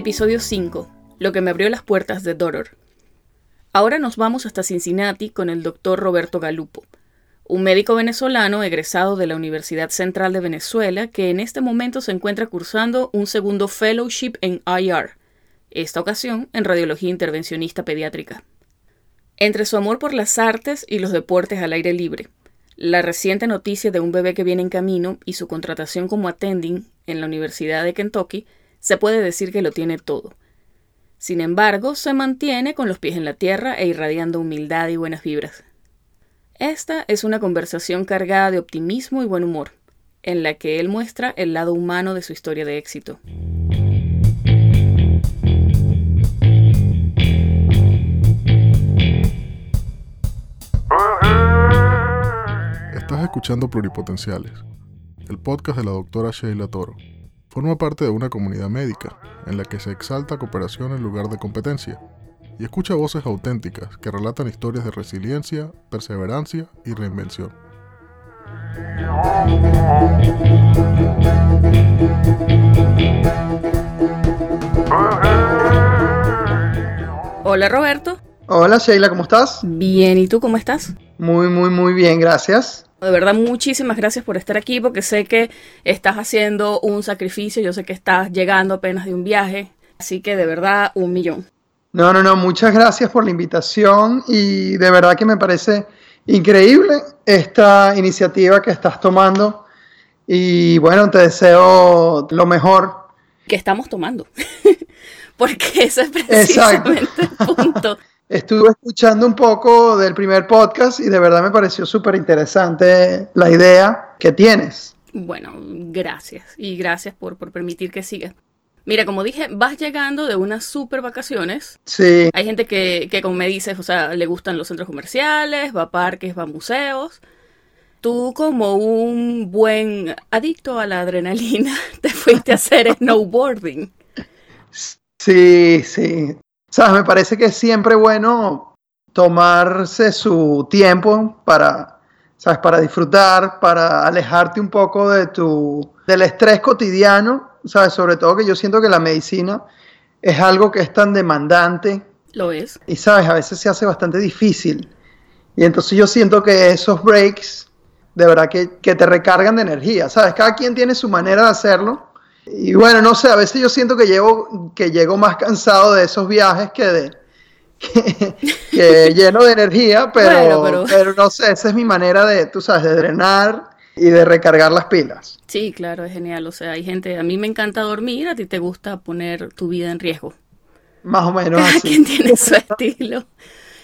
Episodio 5. Lo que me abrió las puertas de Doror. Ahora nos vamos hasta Cincinnati con el doctor Roberto Galupo, un médico venezolano egresado de la Universidad Central de Venezuela que en este momento se encuentra cursando un segundo fellowship en IR, esta ocasión en radiología intervencionista pediátrica. Entre su amor por las artes y los deportes al aire libre, la reciente noticia de un bebé que viene en camino y su contratación como attending en la Universidad de Kentucky, se puede decir que lo tiene todo. Sin embargo, se mantiene con los pies en la tierra e irradiando humildad y buenas vibras. Esta es una conversación cargada de optimismo y buen humor, en la que él muestra el lado humano de su historia de éxito. Estás escuchando Pluripotenciales, el podcast de la doctora Sheila Toro. Forma parte de una comunidad médica en la que se exalta cooperación en lugar de competencia y escucha voces auténticas que relatan historias de resiliencia, perseverancia y reinvención. Hola Roberto. Hola Sheila, ¿cómo estás? Bien, ¿y tú cómo estás? Muy, muy, muy bien, gracias. De verdad, muchísimas gracias por estar aquí, porque sé que estás haciendo un sacrificio, yo sé que estás llegando apenas de un viaje, así que de verdad, un millón. No, no, no, muchas gracias por la invitación y de verdad que me parece increíble esta iniciativa que estás tomando y bueno, te deseo lo mejor. Que estamos tomando, porque ese es precisamente el punto. Estuve escuchando un poco del primer podcast y de verdad me pareció súper interesante la idea que tienes. Bueno, gracias. Y gracias por, por permitir que siga. Mira, como dije, vas llegando de unas super vacaciones. Sí. Hay gente que, que, como me dices, o sea, le gustan los centros comerciales, va a parques, va a museos. Tú, como un buen adicto a la adrenalina, te fuiste a hacer snowboarding. Sí, sí. ¿Sabes? Me parece que es siempre bueno tomarse su tiempo para, ¿sabes? Para disfrutar, para alejarte un poco de tu, del estrés cotidiano, ¿sabes? Sobre todo que yo siento que la medicina es algo que es tan demandante. Lo es. Y, ¿sabes? A veces se hace bastante difícil. Y entonces yo siento que esos breaks, de verdad que, que te recargan de energía, ¿sabes? Cada quien tiene su manera de hacerlo y bueno, no sé, a veces yo siento que llego, que llego más cansado de esos viajes que de que, lleno de energía, pero, pero... pero no sé, esa es mi manera de, tú sabes, de drenar y de recargar las pilas. Sí, claro, es genial. O sea, hay gente, a mí me encanta dormir, a ti te gusta poner tu vida en riesgo. Más o menos. Cada así. quien tiene su estilo.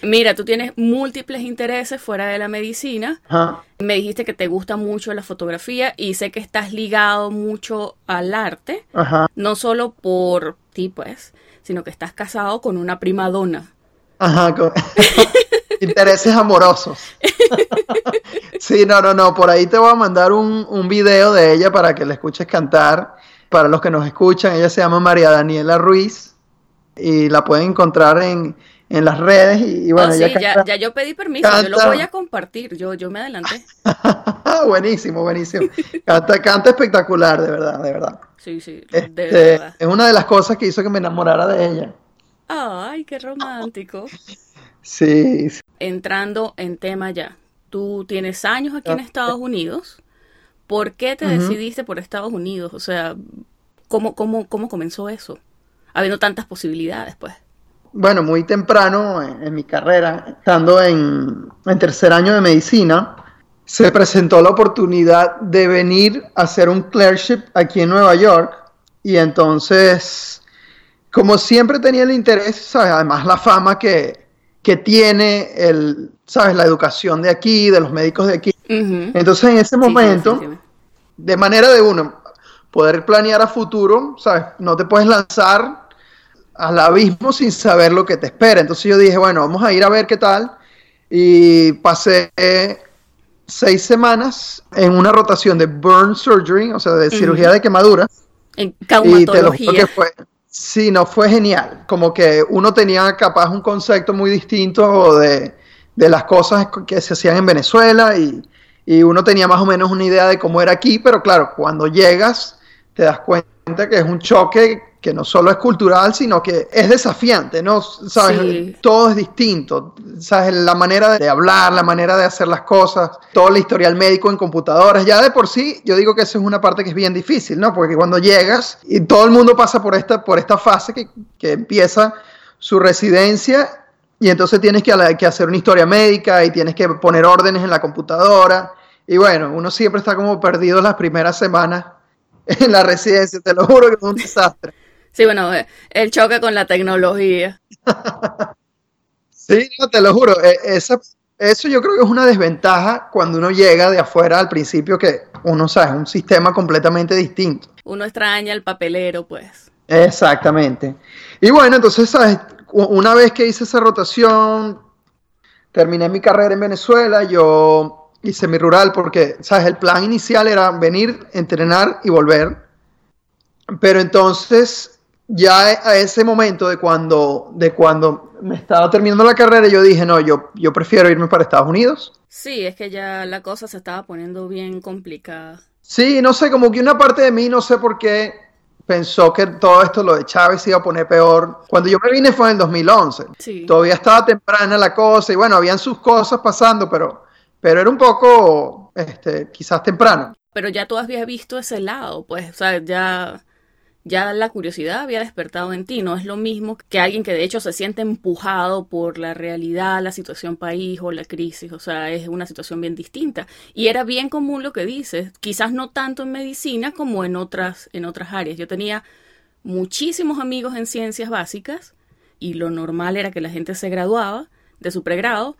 Mira, tú tienes múltiples intereses fuera de la medicina. Ajá. Me dijiste que te gusta mucho la fotografía y sé que estás ligado mucho al arte. Ajá. No solo por ti, pues, sino que estás casado con una prima donna. Ajá, con... intereses amorosos. sí, no, no, no. Por ahí te voy a mandar un, un video de ella para que la escuches cantar. Para los que nos escuchan, ella se llama María Daniela Ruiz y la pueden encontrar en, en las redes y, y bueno, oh, sí, ya, canta, ya, yo pedí permiso, canta. yo lo voy a compartir, yo, yo me adelanté. buenísimo, buenísimo. Canta, canta espectacular, de verdad, de verdad. Sí, sí, de Este, verdad. es una de las cosas que hizo que me enamorara de ella. Ay, qué romántico. Sí, sí. Entrando en tema ya, tú tienes años aquí en Estados Unidos. ¿Por qué te decidiste por Estados Unidos? O sea, ¿cómo, cómo, cómo comenzó eso? Habiendo tantas posibilidades, pues. Bueno, muy temprano en, en mi carrera, estando en, en tercer año de medicina, se presentó la oportunidad de venir a hacer un clerkship aquí en Nueva York. Y entonces, como siempre tenía el interés, ¿sabes? además la fama que, que tiene el, ¿sabes? la educación de aquí, de los médicos de aquí. Entonces, en ese momento, de manera de uno, poder planear a futuro, ¿sabes? No te puedes lanzar al abismo sin saber lo que te espera. Entonces yo dije, bueno, vamos a ir a ver qué tal. Y pasé seis semanas en una rotación de burn surgery, o sea, de cirugía de quemadura. En Y te lo juro caumatología. que fue, sí, no, fue genial. Como que uno tenía capaz un concepto muy distinto de, de las cosas que se hacían en Venezuela y, y uno tenía más o menos una idea de cómo era aquí, pero claro, cuando llegas te das cuenta que es un choque que no solo es cultural, sino que es desafiante, ¿no? ¿Sabes? Todo es distinto, ¿sabes? La manera de hablar, la manera de hacer las cosas, todo el historial médico en computadoras, ya de por sí, yo digo que eso es una parte que es bien difícil, ¿no? Porque cuando llegas y todo el mundo pasa por esta, por esta fase que, que empieza su residencia y entonces tienes que, que hacer una historia médica y tienes que poner órdenes en la computadora. Y bueno, uno siempre está como perdido las primeras semanas en la residencia, te lo juro que es un desastre. Sí, bueno, eh, el choque con la tecnología. sí, no, te lo juro, eh, eso yo creo que es una desventaja cuando uno llega de afuera al principio que uno sabe, es un sistema completamente distinto. Uno extraña el papelero, pues. Exactamente. Y bueno, entonces, ¿sabes? Una vez que hice esa rotación, terminé mi carrera en Venezuela, yo hice mi rural porque, ¿sabes? El plan inicial era venir, entrenar y volver. Pero entonces, ya a ese momento de cuando, de cuando me estaba terminando la carrera, yo dije, no, yo, yo prefiero irme para Estados Unidos. Sí, es que ya la cosa se estaba poniendo bien complicada. Sí, no sé, como que una parte de mí, no sé por qué, pensó que todo esto, lo de Chávez, iba a poner peor. Cuando yo me vine fue en el 2011. Sí. Todavía estaba temprana la cosa y bueno, habían sus cosas pasando, pero pero era un poco, este, quizás temprano. Pero ya tú habías visto ese lado, pues, o sea, ya, ya la curiosidad había despertado en ti, no es lo mismo que alguien que de hecho se siente empujado por la realidad, la situación país o la crisis, o sea, es una situación bien distinta. Y era bien común lo que dices, quizás no tanto en medicina como en otras, en otras áreas. Yo tenía muchísimos amigos en ciencias básicas y lo normal era que la gente se graduaba de su pregrado.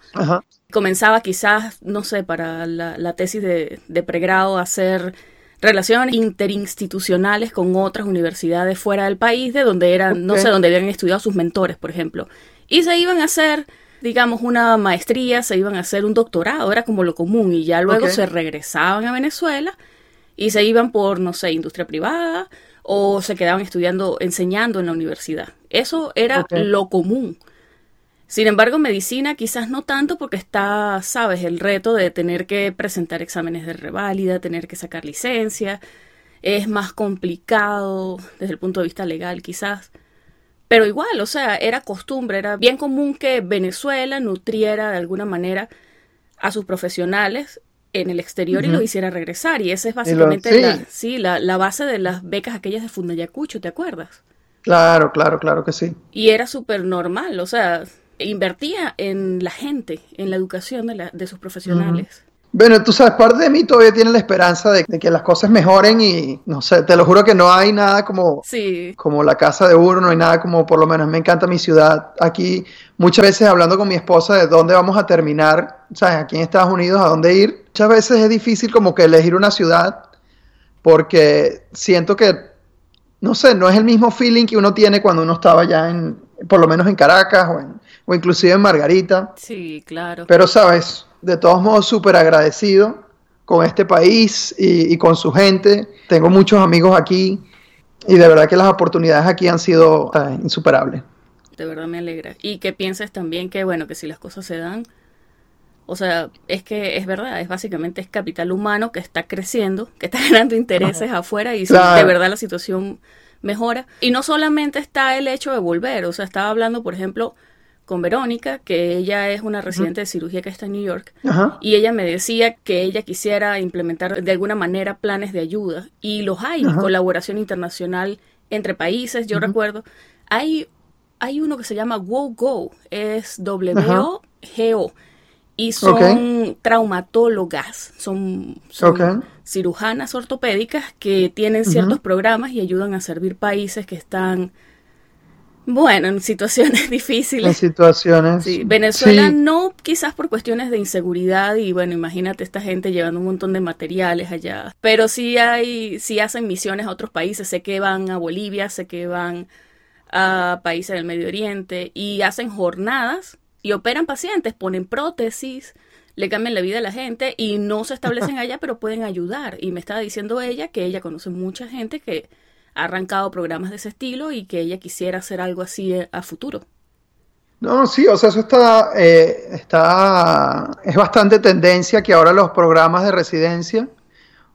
Comenzaba quizás, no sé, para la, tesis de, pregrado a hacer relaciones interinstitucionales con otras universidades fuera del país, de donde eran, no sé, donde habían estudiado sus mentores, por ejemplo. Y se iban a hacer, digamos, una maestría, se iban a hacer un doctorado, era como lo común, y ya luego se regresaban a Venezuela y se iban por, no sé, industria privada o se quedaban estudiando, enseñando en la universidad. Eso era lo común. Sin embargo, medicina quizás no tanto porque está, sabes, el reto de tener que presentar exámenes de reválida, tener que sacar licencia, es más complicado desde el punto de vista legal quizás. Pero igual, o sea, era costumbre, era bien común que Venezuela nutriera de alguna manera a sus profesionales en el exterior y los hiciera regresar. Y esa es básicamente La, sí, la, la, base de las becas aquellas de Fundayacucho, ¿te acuerdas? Claro, claro, claro que sí. Y era súper normal, o sea, invertía en la gente, en la educación de, la, de sus profesionales. Bueno, tú sabes, parte de mí todavía tiene la esperanza de, que las cosas mejoren y no sé, te lo juro que no hay nada como, como la casa de uno, no hay nada como, por lo menos me encanta mi ciudad. Aquí muchas veces hablando con mi esposa de dónde vamos a terminar, ¿sabes? Aquí en Estados Unidos, a dónde ir. Muchas veces es difícil como que elegir una ciudad porque siento que, no sé, no es el mismo feeling que uno tiene cuando uno estaba ya en, por lo menos en Caracas o en o inclusive en Margarita. Sí, claro. Pero sabes, de todos modos súper agradecido con este país y, con su gente. Tengo muchos amigos aquí y de verdad que las oportunidades aquí han sido eh, insuperables. De verdad me alegra. Y que pienses también que, bueno, que si las cosas se dan, o sea, es que es verdad, es básicamente es capital humano que está creciendo, que está ganando intereses afuera y de verdad la situación mejora. Y no solamente está el hecho de volver, o sea, estaba hablando, por ejemplo, con Verónica, que ella es una residente de cirugía que está en New York, y ella me decía que ella quisiera implementar de alguna manera planes de ayuda, y los hay, colaboración internacional entre países, yo recuerdo, hay, hay uno que se llama WoGo, es W-O-G-O, y son traumatólogas, son, cirujanas ortopédicas que tienen ciertos programas y ayudan a servir países que están bueno, en situaciones difíciles. En situaciones. Sí. Venezuela no, quizás por cuestiones de inseguridad y bueno, imagínate esta gente llevando un montón de materiales allá. Pero sí hay, sí hacen misiones a otros países. Sé que van a Bolivia, sé que van a países del Medio Oriente y hacen jornadas y operan pacientes, ponen prótesis, le cambian la vida a la gente y no se establecen allá, pero pueden ayudar. Y me estaba diciendo ella que ella conoce mucha gente que ha arrancado programas de ese estilo y que ella quisiera hacer algo así eh, a futuro. No, sí, o sea, eso está, eh, está, es bastante tendencia que ahora los programas de residencia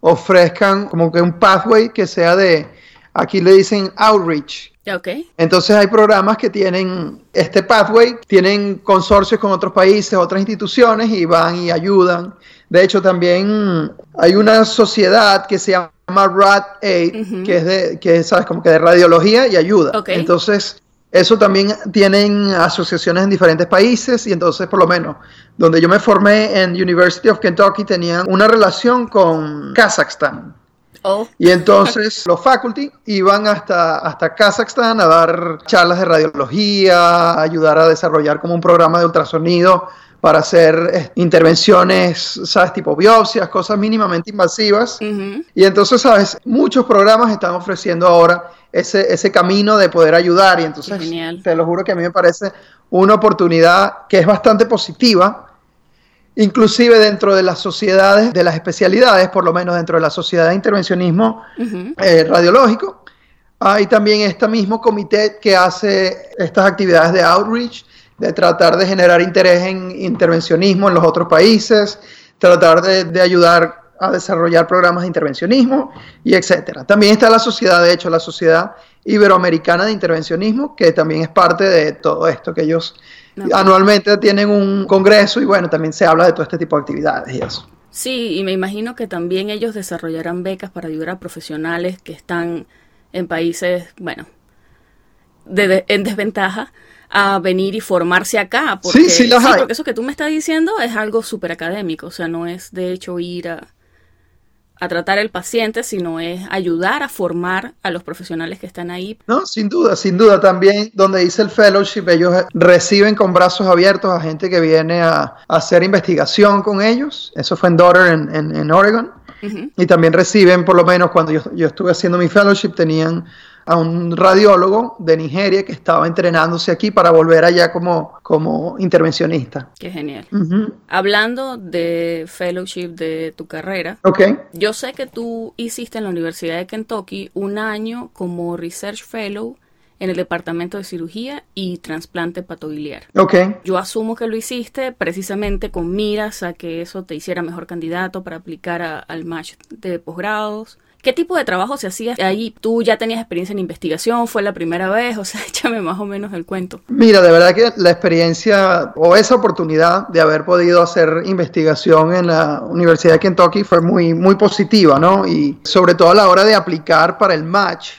ofrezcan como que un pathway que sea de aquí le dicen outreach. Okay. Entonces hay programas que tienen este pathway, tienen consorcios con otros países, otras instituciones y van y ayudan. De hecho, también hay una sociedad que se llama RAD Aid, que es de, que sabes, como que de radiología y ayuda. Okay. Entonces, eso también tienen asociaciones en diferentes países y entonces por lo menos donde yo me formé en University of Kentucky tenían una relación con Kazajstán. Oh. Y entonces los faculty iban hasta, hasta Kazajstán a dar charlas de radiología, ayudar a desarrollar como un programa de ultrasonido para hacer eh, intervenciones, ¿sabes? Tipo biopsias, cosas mínimamente invasivas. Uh -huh. Y entonces, ¿sabes? Muchos programas están ofreciendo ahora ese, ese camino de poder ayudar. Y entonces, Genial. te lo juro que a mí me parece una oportunidad que es bastante positiva. Inclusive dentro de las sociedades, de las especialidades, por lo menos dentro de la sociedad de intervencionismo Uh -huh. eh, radiológico, hay también este mismo comité que hace estas actividades de outreach, de tratar de generar interés en intervencionismo en los otros países, tratar de, de ayudar a desarrollar programas de intervencionismo y etcétera. También está la sociedad, de hecho, la Sociedad Iberoamericana de Intervencionismo, que también es parte de todo esto, que ellos anualmente tienen un congreso y bueno, también se habla de todo este tipo de actividades y eso. Sí, y me imagino que también ellos desarrollarán becas para ayudar a profesionales que están en países, bueno, de- de- en desventaja a venir y formarse acá. Porque, Sí, sí las hay. porque eso que tú me estás diciendo es algo súper académico, o sea, no es de hecho ir a, a tratar al paciente, sino es ayudar a formar a los profesionales que están ahí. No, sin duda, sin duda. También donde dice el fellowship, ellos reciben con brazos abiertos a gente que viene a, a hacer investigación con ellos. Eso fue en Daughter, en, en- en Oregon. Y también reciben, por lo menos cuando yo, yo estuve haciendo mi fellowship, tenían a un radiólogo de Nigeria que estaba entrenándose aquí para volver allá como, como intervencionista. Qué genial. Hablando de fellowship de tu carrera, Ok, Yo sé que tú hiciste en la Universidad de Kentucky un año como Research Fellow en el Departamento de Cirugía y Trasplante Patobiliar. ok. Yo asumo que lo hiciste precisamente con miras a que eso te hiciera mejor candidato para aplicar a- al match de posgrados. ¿Qué tipo de trabajo se hacía ahí? ¿Tú ya tenías experiencia en investigación? ¿Fue la primera vez? O sea, échame más o menos el cuento. Mira, de verdad que la experiencia o esa oportunidad de haber podido hacer investigación en la Universidad de Kentucky fue muy, muy positiva, ¿no? Y sobre todo a la hora de aplicar para el match,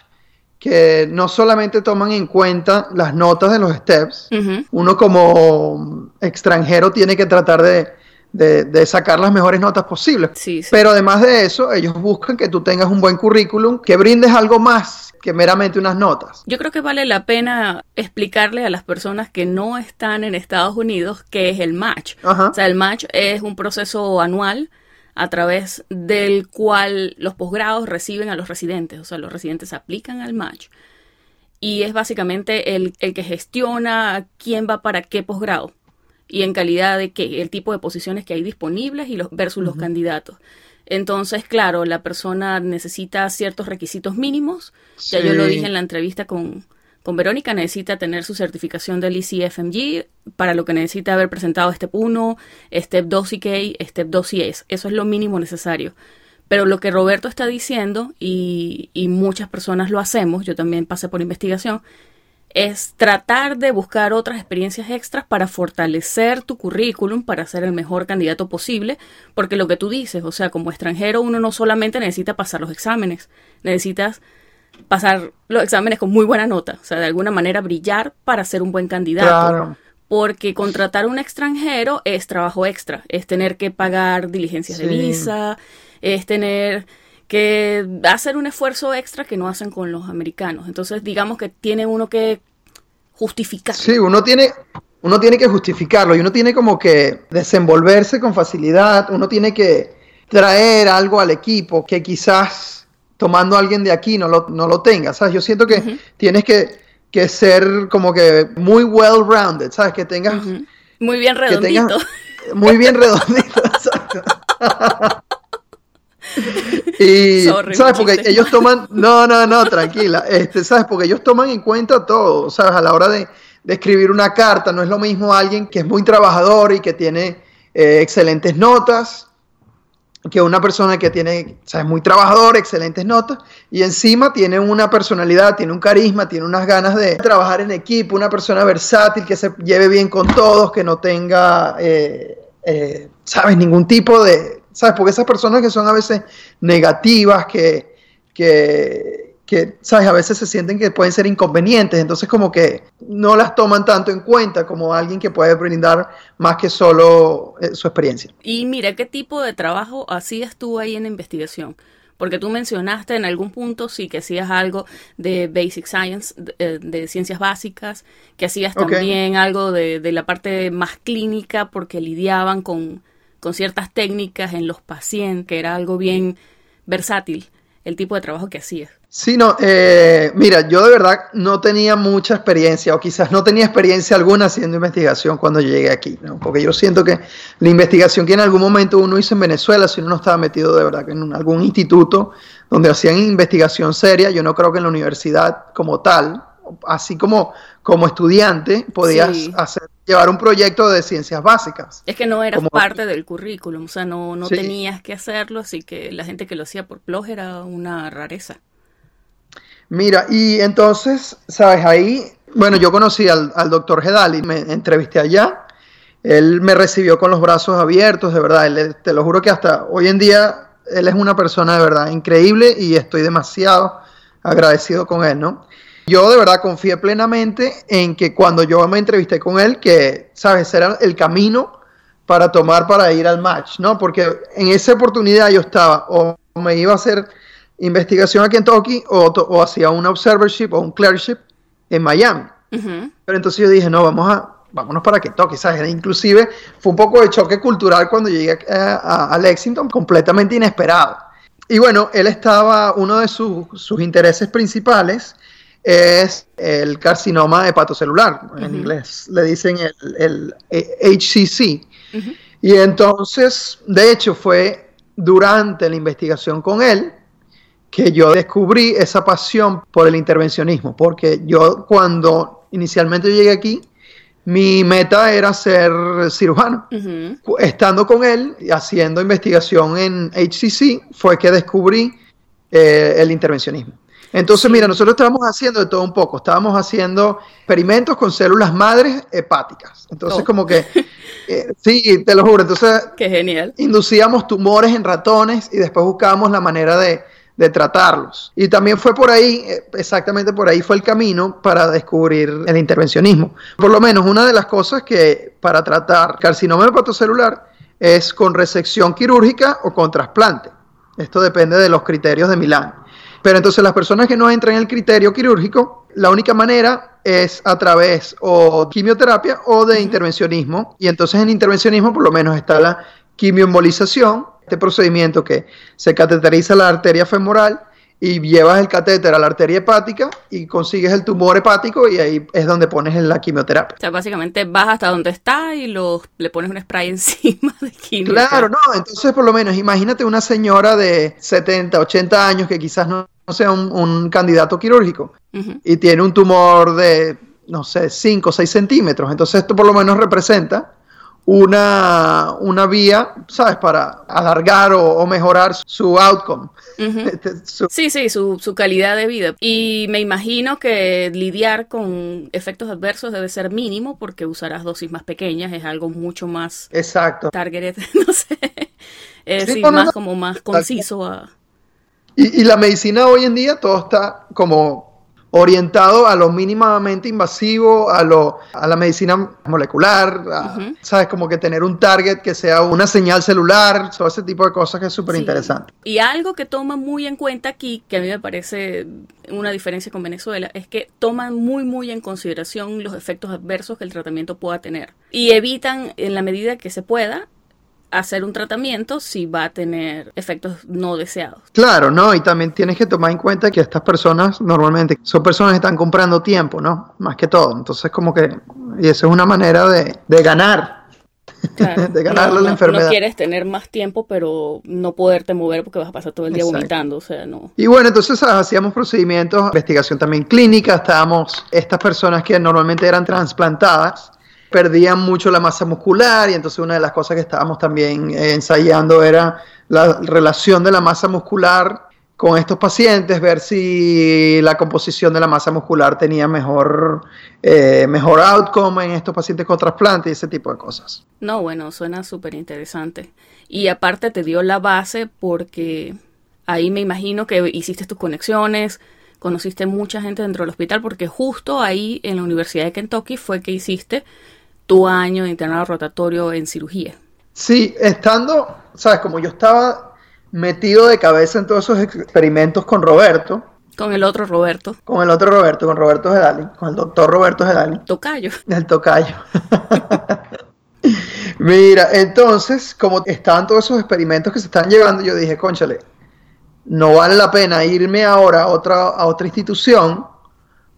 que no solamente toman en cuenta las notas de los steps, uno como extranjero tiene que tratar de, de- de sacar las mejores notas posibles. Sí, sí. Pero además de eso, ellos buscan que tú tengas un buen currículum, que brindes algo más que meramente unas notas. Yo creo que vale la pena explicarle a las personas que no están en Estados Unidos qué es el match. Ajá. O sea, el match es un proceso anual a través del cual los posgrados reciben a los residentes. O sea, los residentes aplican al match. Y es básicamente el, el que gestiona quién va para qué posgrado. Y en calidad de qué, el tipo de posiciones que hay disponibles y los, versus los candidatos. Entonces, claro, la persona necesita ciertos requisitos mínimos. Ya yo lo dije en la entrevista con, con Verónica, necesita tener su certificación del ECFMG, para lo que necesita haber presentado Step 1, Step 2 CK, Step 2 CS. Eso es lo mínimo necesario. Pero lo que Roberto está diciendo, y, y muchas personas lo hacemos, yo también pasé por investigación, es tratar de buscar otras experiencias extras para fortalecer tu currículum, para ser el mejor candidato posible, porque lo que tú dices, o sea, como extranjero uno no solamente necesita pasar los exámenes, necesitas pasar los exámenes con muy buena nota, o sea, de alguna manera brillar para ser un buen candidato. Claro. Porque contratar a un extranjero es trabajo extra, es tener que pagar diligencias de visa, es tener que hacer un esfuerzo extra que no hacen con los americanos. Entonces, digamos que tiene uno que justificar. Sí, uno tiene, uno tiene que justificarlo y uno tiene como que desenvolverse con facilidad, uno tiene que traer algo al equipo que quizás tomando a alguien de aquí no lo, no lo tenga, ¿sabes? Yo siento que tienes que, que ser como que muy well-rounded, ¿sabes? Que tengas. Muy bien tengas redondito. muy bien redondito, exacto. Y, Sorry, ¿sabes? Porque chiste. ellos toman, no, no, no, tranquila, este, ¿sabes? Porque ellos toman en cuenta todo, ¿sabes? A la hora de, de escribir una carta, no es lo mismo alguien que es muy trabajador y que tiene eh, excelentes notas, que una persona que tiene, o sea, es muy trabajador, excelentes notas, y encima tiene una personalidad, tiene un carisma, tiene unas ganas de trabajar en equipo, una persona versátil, que se lleve bien con todos, que no tenga, eh, eh, ¿sabes?, ningún tipo de, ¿sabes? Porque esas personas que son a veces negativas, que, que, que, ¿sabes? A veces se sienten que pueden ser inconvenientes, entonces como que no las toman tanto en cuenta como alguien que puede brindar más que solo eh, su experiencia. Y mira, ¿qué tipo de trabajo hacías tú ahí en investigación? Porque tú mencionaste en algún punto sí que hacías algo de basic science, de, eh, ciencias básicas, que hacías también algo de, de, la parte más clínica porque lidiaban con, con ciertas técnicas en los pacientes, que era algo bien versátil el tipo de trabajo que hacías. Sí, no, eh, mira, yo de verdad no tenía mucha experiencia o quizás no tenía experiencia alguna haciendo investigación cuando llegué aquí, ¿no? porque yo siento que la investigación que en algún momento uno hizo en Venezuela, si uno no estaba metido de verdad en algún instituto donde hacían investigación seria, yo no creo que en la universidad como tal, así como, como estudiante, podías hacer, llevar un proyecto de ciencias básicas. Es que no eras parte del currículum, o sea, no, no tenías que hacerlo, así que la gente que lo hacía por plog era una rareza. Mira, y entonces, ¿sabes? Ahí, bueno, yo conocí al, doctor Gedali, me entrevisté allá. Él me recibió con los brazos abiertos, de verdad. te lo juro que hasta hoy en día él es una persona de verdad increíble y estoy demasiado agradecido con él, ¿no? Yo de verdad confié plenamente en que cuando yo me entrevisté con él, que, ¿sabes? Era el camino para tomar para ir al match, ¿no? Porque en esa oportunidad yo estaba, o me iba a hacer investigación a Kentucky o, o hacía un observership o un clerkship en Miami. Pero entonces yo dije, no, vamos a, vámonos para Kentucky, ¿sabes? Inclusive fue un poco de choque cultural cuando llegué a, Lexington, completamente inesperado. Y bueno, él estaba, uno de sus, sus intereses principales es el carcinoma hepatocelular, en inglés le dicen el, el HCC. Y entonces, de hecho, fue durante la investigación con él que yo descubrí esa pasión por el intervencionismo, porque yo cuando inicialmente llegué aquí, mi meta era ser cirujano. Estando con él, haciendo investigación en HCC, fue que descubrí eh, el intervencionismo. Entonces, mira, nosotros estábamos haciendo de todo un poco. Estábamos haciendo experimentos con células madres hepáticas. Entonces, oh. como que, eh, sí, te lo juro. Entonces, Qué genial. inducíamos tumores en ratones y después buscábamos la manera de, de tratarlos. Y también fue por ahí, eh, exactamente por ahí fue el camino para descubrir el intervencionismo. Por lo menos una de las cosas que para tratar carcinoma hepatocelular es con resección quirúrgica o con trasplante. Esto depende de los criterios de Milán. Pero entonces las personas que no entran en el criterio quirúrgico, la única manera es a través o quimioterapia o de intervencionismo. Y entonces en intervencionismo por lo menos está la quimioembolización, este procedimiento que se cateteriza la arteria femoral y llevas el catéter a la arteria hepática y consigues el tumor hepático y ahí es donde pones la quimioterapia. O sea, básicamente vas hasta donde está y lo, le pones un spray encima de quimio. Claro, no, entonces por lo menos imagínate una señora de 70, 80 años que quizás no, sea un, candidato quirúrgico y tiene un tumor de, no sé, 5 o 6 centímetros. Entonces esto por lo menos representa una, una vía, ¿sabes? Para alargar o, mejorar su outcome. Este, sí, sí, su, su, calidad de vida. Y me imagino que lidiar con efectos adversos debe ser mínimo porque usarás dosis más pequeñas, es algo mucho más... Exacto. Targeted, no sé. Es más como más conciso a... Y, y la medicina hoy en día todo está como orientado a lo mínimamente invasivo, a, lo, a la medicina molecular, ¿sabes? Como que tener un target que sea una señal celular, todo ese tipo de cosas que es súper interesante. Y algo que toma muy en cuenta aquí, que a mí me parece una diferencia con Venezuela, es que toman muy, muy en consideración los efectos adversos que el tratamiento pueda tener. Y evitan, en la medida que se pueda, hacer un tratamiento si va a tener efectos no deseados. Claro, ¿no? Y también tienes que tomar en cuenta que estas personas normalmente son personas que están comprando tiempo, ¿no? Más que todo. Entonces, como que, y eso es una manera de, ganar. de ganarle la enfermedad. No quieres tener más tiempo, pero no poderte mover porque vas a pasar todo el día vomitando, o sea, no. Y bueno, entonces hacíamos procedimientos, investigación también clínica, estábamos, estas personas que normalmente eran trasplantadas, perdían mucho la masa muscular y entonces una de las cosas que estábamos también eh, ensayando era la relación de la masa muscular con estos pacientes, ver si la composición de la masa muscular tenía mejor, eh, mejor outcome en estos pacientes con trasplante y ese tipo de cosas. No, bueno, suena súper interesante. Y aparte te dio la base porque ahí me imagino que hiciste tus conexiones, conociste mucha gente dentro del hospital, porque justo ahí en la Universidad de Kentucky fue que hiciste tu año de internado rotatorio en cirugía. Sí, estando, sabes, como yo estaba metido de cabeza en todos esos experimentos con Roberto. Con el otro Roberto. Con el otro Roberto, con Roberto Gedali, con el doctor Roberto Gedali. Tocayo. El tocayo. Mira, entonces, como estaban todos esos experimentos que se están llevando, yo dije, conchale, no vale la pena irme ahora a otra, a otra institución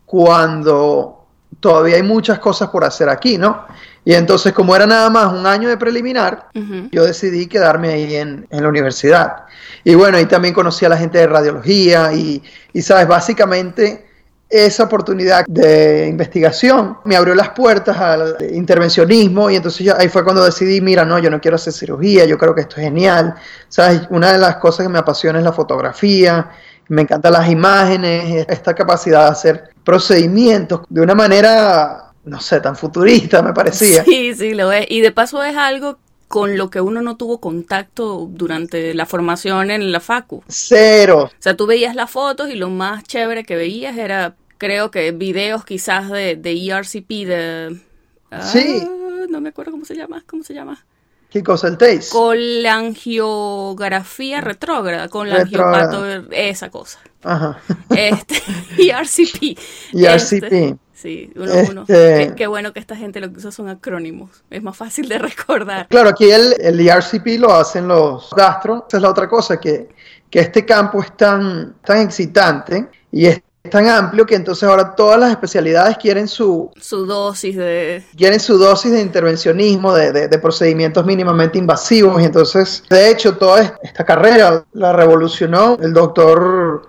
cuando todavía hay muchas cosas por hacer aquí, ¿no? Y entonces, como era nada más un año de preliminar, yo decidí quedarme ahí en, la universidad. Y bueno, ahí también conocí a la gente de radiología y, y, sabes, básicamente esa oportunidad de investigación me abrió las puertas al intervencionismo y entonces ahí fue cuando decidí, mira, no, yo no quiero hacer cirugía, yo creo que esto es genial. Sabes, una de las cosas que me apasiona es la fotografía, me encantan las imágenes, esta capacidad de hacer procedimientos de una manera no sé, tan futurista me parecía. Sí, sí, lo es. Y de paso es algo con lo que uno no tuvo contacto durante la formación en la facu. Cero. O sea, tú veías las fotos y lo más chévere que veías era, creo que videos quizás de, de ERCP, de... sí. Ah, no me acuerdo cómo se llama, ¿cómo se llama? ¿Qué cosa el TACE? Con la angiografía retrógrada, con la angiopato, esa cosa. Ajá. Este, ERCP. ERCP. Este, Sí, uno, uno. Este qué, bueno que esta gente lo que usa son acrónimos. Es más fácil de recordar. Claro, aquí el, el ERCP lo hacen los gastro. Esa es la otra cosa, que, que este campo es tan, tan excitante y es tan amplio que entonces ahora todas las especialidades quieren su, su dosis de quieren su dosis de intervencionismo de, de, de, procedimientos mínimamente invasivos. Y entonces de hecho toda esta carrera la revolucionó el doctor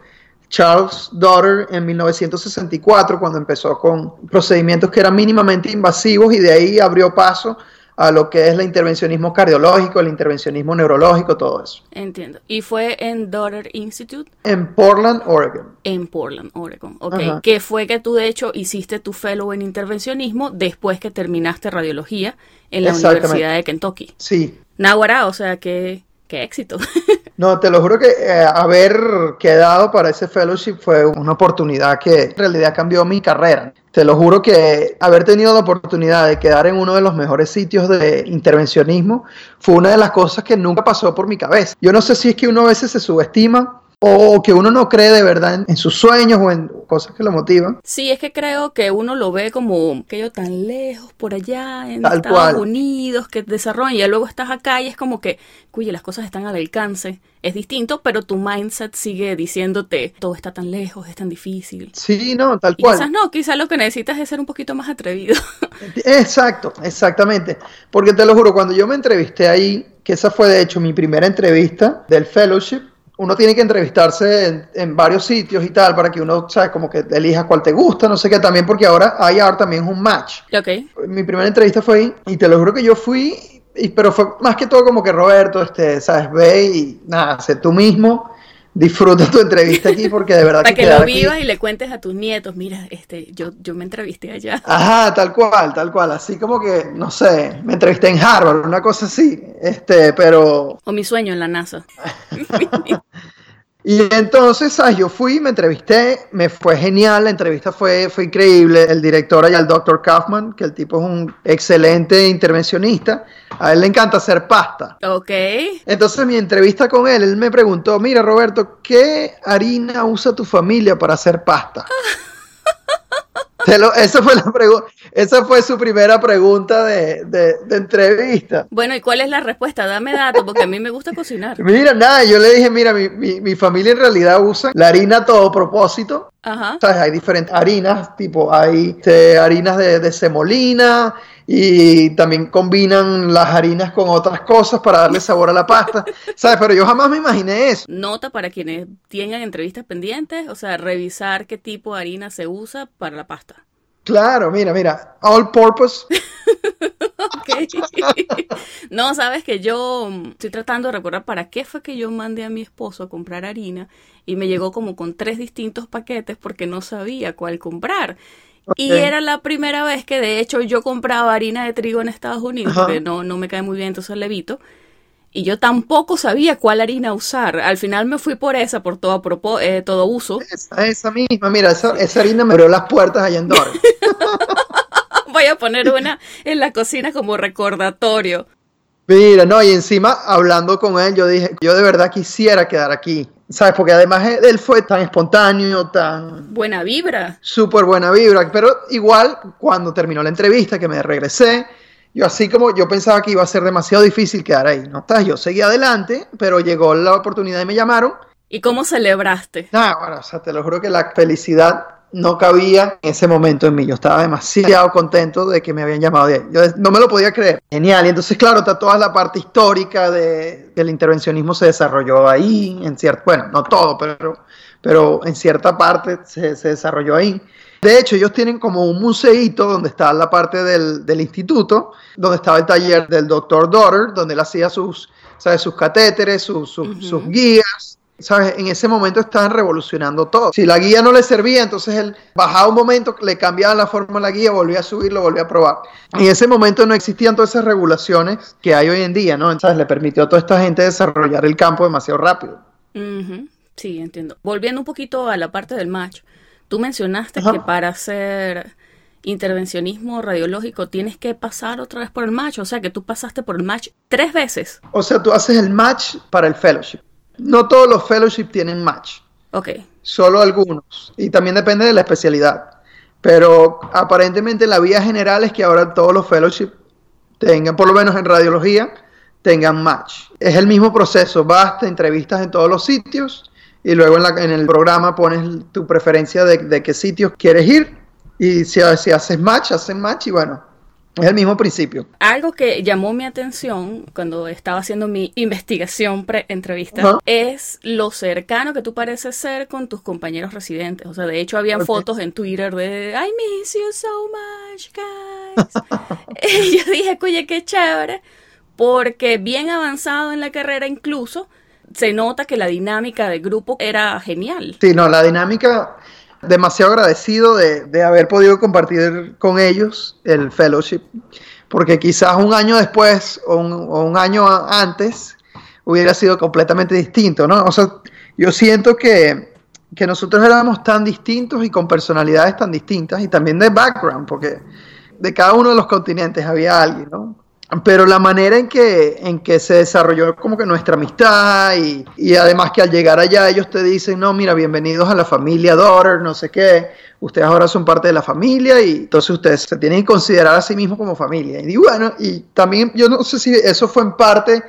Charles Daughter en 1964 cuando empezó con procedimientos que eran mínimamente invasivos y de ahí abrió paso a lo que es el intervencionismo cardiológico, el intervencionismo neurológico, todo eso. Entiendo. ¿Y fue en Daughter Institute? En Portland, Oregon. En Portland, Oregon. Ok. ¿Qué fue que tú de hecho hiciste tu fellow en intervencionismo después que terminaste radiología en la Universidad de Kentucky? Sí. Nahuara, o sea que qué éxito. no, te lo juro que eh, haber quedado para ese fellowship fue una oportunidad que en realidad cambió mi carrera. Te lo juro que haber tenido la oportunidad de quedar en uno de los mejores sitios de intervencionismo fue una de las cosas que nunca pasó por mi cabeza. Yo no sé si es que uno a veces se subestima o que uno no cree de verdad en, sus sueños o en cosas que lo motivan. Sí, es que creo que uno lo ve como aquello tan lejos por allá en Estados Unidos que desarrollan y luego estás acá y es como que, cuye, las cosas están al alcance. Es distinto, pero tu mindset sigue diciéndote, todo está tan lejos, es tan difícil. Sí, no, tal cual. Quizás no, quizás lo que necesitas es ser un poquito más atrevido. Exacto, exactamente. Porque te lo juro, cuando yo me entrevisté ahí, que esa fue de hecho mi primera entrevista del fellowship, uno tiene que entrevistarse en, varios sitios y tal para que uno, ¿sabes? Como que elija cuál te gusta, no sé qué, también porque ahora hay ahora también un match. Ok. Mi primera entrevista fue ahí y te lo juro que yo fui, y, pero fue más que todo como que Roberto, este, ¿sabes? Ve y nada, sé tú mismo disfruta tu entrevista aquí porque de verdad Para que, lo vivas y le cuentes a tus nietos, mira, este, yo, yo me entrevisté allá. Ajá, tal cual, tal cual, así como que, no sé, me entrevisté en Harvard, una cosa así, este, pero... O mi sueño en la NASA. Y entonces, yo fui, me entrevisté, me fue genial, la entrevista fue, fue increíble. El director allá, el Dr. Kaufman, que el tipo es un excelente intervencionista, a él le encanta hacer pasta. Ok. Entonces, mi entrevista con él, él me preguntó, mira Roberto, ¿qué harina usa tu familia para hacer pasta? esa, fue la esa fue su primera pregunta de, entrevista. Bueno, ¿y cuál es la respuesta? Dame datos, porque a mí me gusta cocinar. Mira, nada, yo le dije, mira, mi, mi, familia en realidad usa la harina a todo propósito. Ajá. ¿Sabes? Hay diferentes harinas, tipo, hay este, harinas de, de semolina y también combinan las harinas con otras cosas para darle sabor a la pasta. ¿Sabes? Pero yo jamás me imaginé eso. Nota para quienes tengan entrevistas pendientes, o sea, revisar qué tipo de harina se usa para la pasta. Claro, mira, mira, all purpose. no, sabes que yo estoy tratando de recordar para qué fue que yo mandé a mi esposo a comprar harina y me llegó como con tres distintos paquetes porque no sabía cuál comprar. Y era la primera vez que de hecho yo compraba harina de trigo en Estados Unidos, porque no, no me cae muy bien, entonces le evito. Y yo tampoco sabía cuál harina usar. Al final me fui por esa, por todo, eh, todo uso. Esa, misma, mira, esa, harina me abrió las puertas allá en Dor. Voy a poner una en la cocina como recordatorio. Mira, no, y encima hablando con él, yo dije, yo de verdad quisiera quedar aquí. ¿Sabes? Porque además él fue tan espontáneo, tan... Buena vibra. Súper buena vibra. Pero igual, cuando terminó la entrevista, que me regresé, yo así como yo pensaba que iba a ser demasiado difícil quedar ahí, ¿no? Yo seguí adelante, pero llegó la oportunidad y me llamaron. ¿Y cómo celebraste? Ah, bueno, o sea, te lo juro que la felicidad no cabía en ese momento en mí. Yo estaba demasiado contento de que me habían llamado de ahí. Yo no me lo podía creer. Genial. Y entonces, claro, está toda la parte histórica de, del intervencionismo se desarrolló ahí, en cierto, bueno, no todo, pero, pero en cierta parte se, se desarrolló ahí. De hecho, ellos tienen como un museíto donde está la parte del, del instituto, donde estaba el taller del doctor Daughter, donde él hacía sus, ¿sabes? sus catéteres, sus, sus guías, ¿Sabes? En ese momento estaban revolucionando todo. Si la guía no le servía, entonces él bajaba un momento, le cambiaba la forma de la guía, volvía a subirlo, volvía a probar. En ese momento no existían todas esas regulaciones que hay hoy en día, ¿no? Entonces le permitió a toda esta gente desarrollar el campo demasiado rápido. Sí, entiendo. Volviendo un poquito a la parte del match, tú mencionaste que para hacer intervencionismo radiológico tienes que pasar otra vez por el match, o sea que tú pasaste por el match tres veces. O sea, tú haces el match para el fellowship. No todos los fellowships tienen match. Ok. Solo algunos. Y también depende de la especialidad. Pero aparentemente la vía general es que ahora todos los fellowships tengan, por lo menos en radiología, tengan match. Es el mismo proceso. Vas, te entrevistas en todos los sitios y luego en, el programa pones tu preferencia de, qué sitios quieres ir. Y si, si haces match, haces match y bueno, es el mismo principio. Algo que llamó mi atención cuando estaba haciendo mi investigación pre-entrevista es lo cercano que tú pareces ser con tus compañeros residentes. O sea, de hecho, habían fotos en Twitter de I miss you so much, guys. y yo dije, oye, qué chévere, porque bien avanzado en la carrera, incluso se nota que la dinámica del grupo era genial. Sí, no, la dinámica demasiado agradecido de, haber podido compartir con ellos el fellowship, porque quizás un año después o un, año antes hubiera sido completamente distinto, ¿no? O sea, yo siento que, que nosotros éramos tan distintos y con personalidades tan distintas y también de background, porque de cada uno de los continentes había alguien, ¿no? Pero la manera en que, en que se desarrolló como que nuestra amistad y, y, además que al llegar allá ellos te dicen, no, mira, bienvenidos a la familia Daughter, no sé qué, ustedes ahora son parte de la familia y entonces ustedes se tienen que considerar a sí mismos como familia. Y bueno, y también yo no sé si eso fue en parte,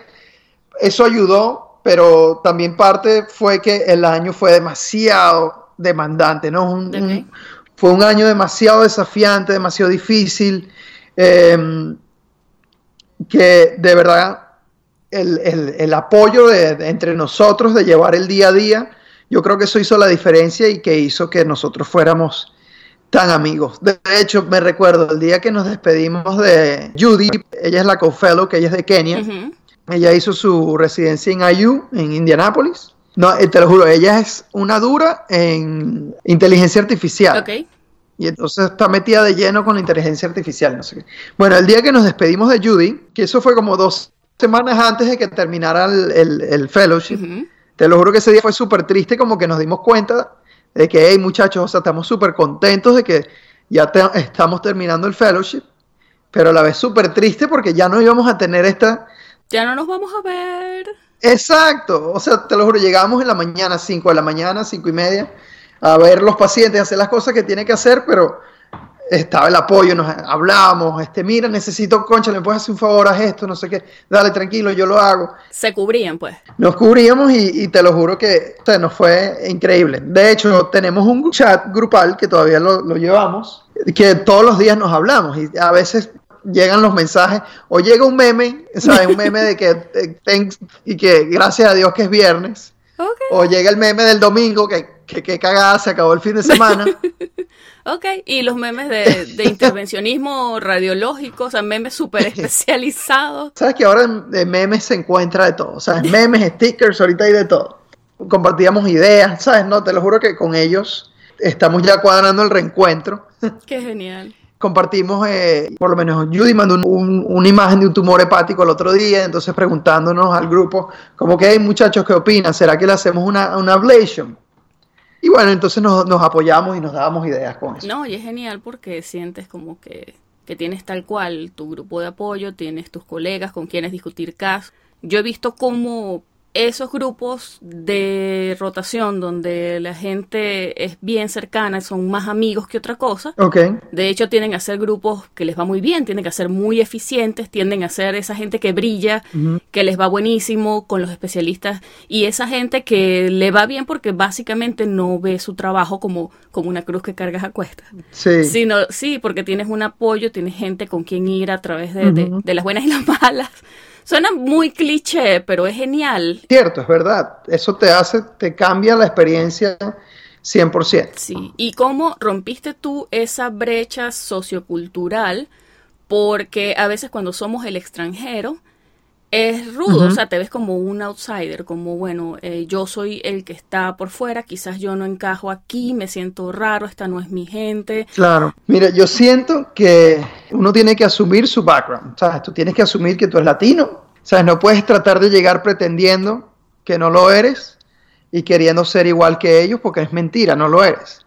eso ayudó, pero también parte fue que el año fue demasiado demandante, ¿no? fue un año demasiado desafiante, demasiado difícil. Eh, que de verdad el, apoyo de, entre nosotros de llevar el día a día, yo creo que eso hizo la diferencia y que hizo que nosotros fuéramos tan amigos. De hecho, me recuerdo el día que nos despedimos de Judy, ella es la co-fellow, que ella es de Kenia. Ella hizo su residencia en IU, en Indianápolis. No, eh, te lo juro, ella es una dura en inteligencia artificial. Okay. Y entonces está metida de lleno con la inteligencia artificial, no sé qué. Bueno, el día que nos despedimos de Judy, que eso fue como dos semanas antes de que terminara el, el, fellowship, te lo juro que ese día fue súper triste, como que nos dimos cuenta de que, hey muchachos, o sea, estamos súper contentos de que ya estamos terminando el fellowship, pero a la vez súper triste porque ya no íbamos a tener esta... Ya no nos vamos a ver. Exacto, o sea, te lo juro, llegamos en la mañana, 5 de la mañana, cinco y media, a ver los pacientes, hacer las cosas que tiene que hacer, pero estaba el apoyo, nos hablábamos, este, mira, necesito, concha, ¿me puedes hacer un favor? Haz esto, no sé qué, dale, tranquilo, yo lo hago. Se cubrían, pues. Nos cubríamos y, te lo juro que nos fue increíble. De hecho, tenemos un chat grupal que todavía lo, llevamos, que todos los días nos hablamos y a veces llegan los mensajes o llega un meme, ¿sabes? Un meme de que, eh, y que gracias a Dios que es viernes. O llega el meme del domingo que que qué cagada, se acabó el fin de semana. ok, y los memes de, de intervencionismo radiológico, o sea, memes súper especializados. Sabes que ahora en, memes se encuentra de todo, o sea, memes, stickers, ahorita hay de todo. Compartíamos ideas, ¿sabes? No, te lo juro que con ellos estamos ya cuadrando el reencuentro. Qué genial compartimos, eh, por lo menos Judy mandó una imagen de un tumor hepático el otro día, entonces preguntándonos al grupo, como que hay muchachos, ¿qué opinan? ¿Será que le hacemos una, una ablation? Y bueno, entonces nos, nos, apoyamos y nos dábamos ideas con eso. No, y es genial porque sientes como que, que tienes tal cual tu grupo de apoyo, tienes tus colegas con quienes discutir casos. Yo he visto cómo esos grupos de rotación donde la gente es bien cercana, son más amigos que otra cosa. Okay. De hecho, tienen a ser grupos que les va muy bien, tienen que ser muy eficientes, tienden a ser esa gente que brilla, que les va buenísimo con los especialistas y esa gente que le va bien porque básicamente no ve su trabajo como, como una cruz que cargas a cuestas. Sí. Sino, sí, porque tienes un apoyo, tienes gente con quien ir a través de, de las buenas y las malas. Suena muy cliché, pero es genial. Cierto, es verdad. Eso te hace, te cambia la experiencia 100%. Sí. ¿Y cómo rompiste tú esa brecha sociocultural? Porque a veces cuando somos el extranjero, es rudo, o sea, te ves como un outsider, como, bueno, eh, yo soy el que está por fuera, quizás yo no encajo aquí, me siento raro, esta no es mi gente. Claro, mira, yo siento que uno tiene que asumir su background, ¿sabes? Tú tienes que asumir que tú eres latino, ¿sabes? No puedes tratar de llegar pretendiendo que no lo eres y queriendo ser igual que ellos porque es mentira, no lo eres.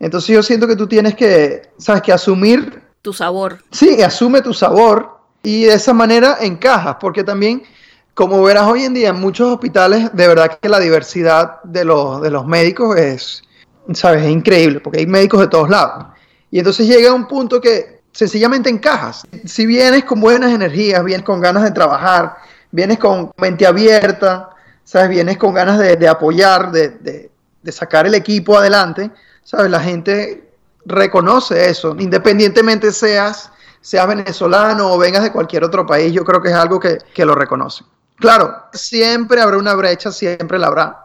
Entonces yo siento que tú tienes que, ¿sabes? Que asumir... Tu sabor. Sí, asume tu sabor y de esa manera encajas, porque también, como verás hoy en día en muchos hospitales, de verdad que la diversidad de los, de los médicos es, ¿sabes? Es increíble, porque hay médicos de todos lados. Y entonces llega un punto que sencillamente encajas. Si vienes con buenas energías, vienes con ganas de trabajar, vienes con mente abierta, ¿sabes? Vienes con ganas de, apoyar, de, de, de sacar el equipo adelante, ¿sabes? La gente reconoce eso, independientemente seas seas venezolano o vengas de cualquier otro país, yo creo que es algo que, lo reconocen. Claro, siempre habrá una brecha, siempre la habrá,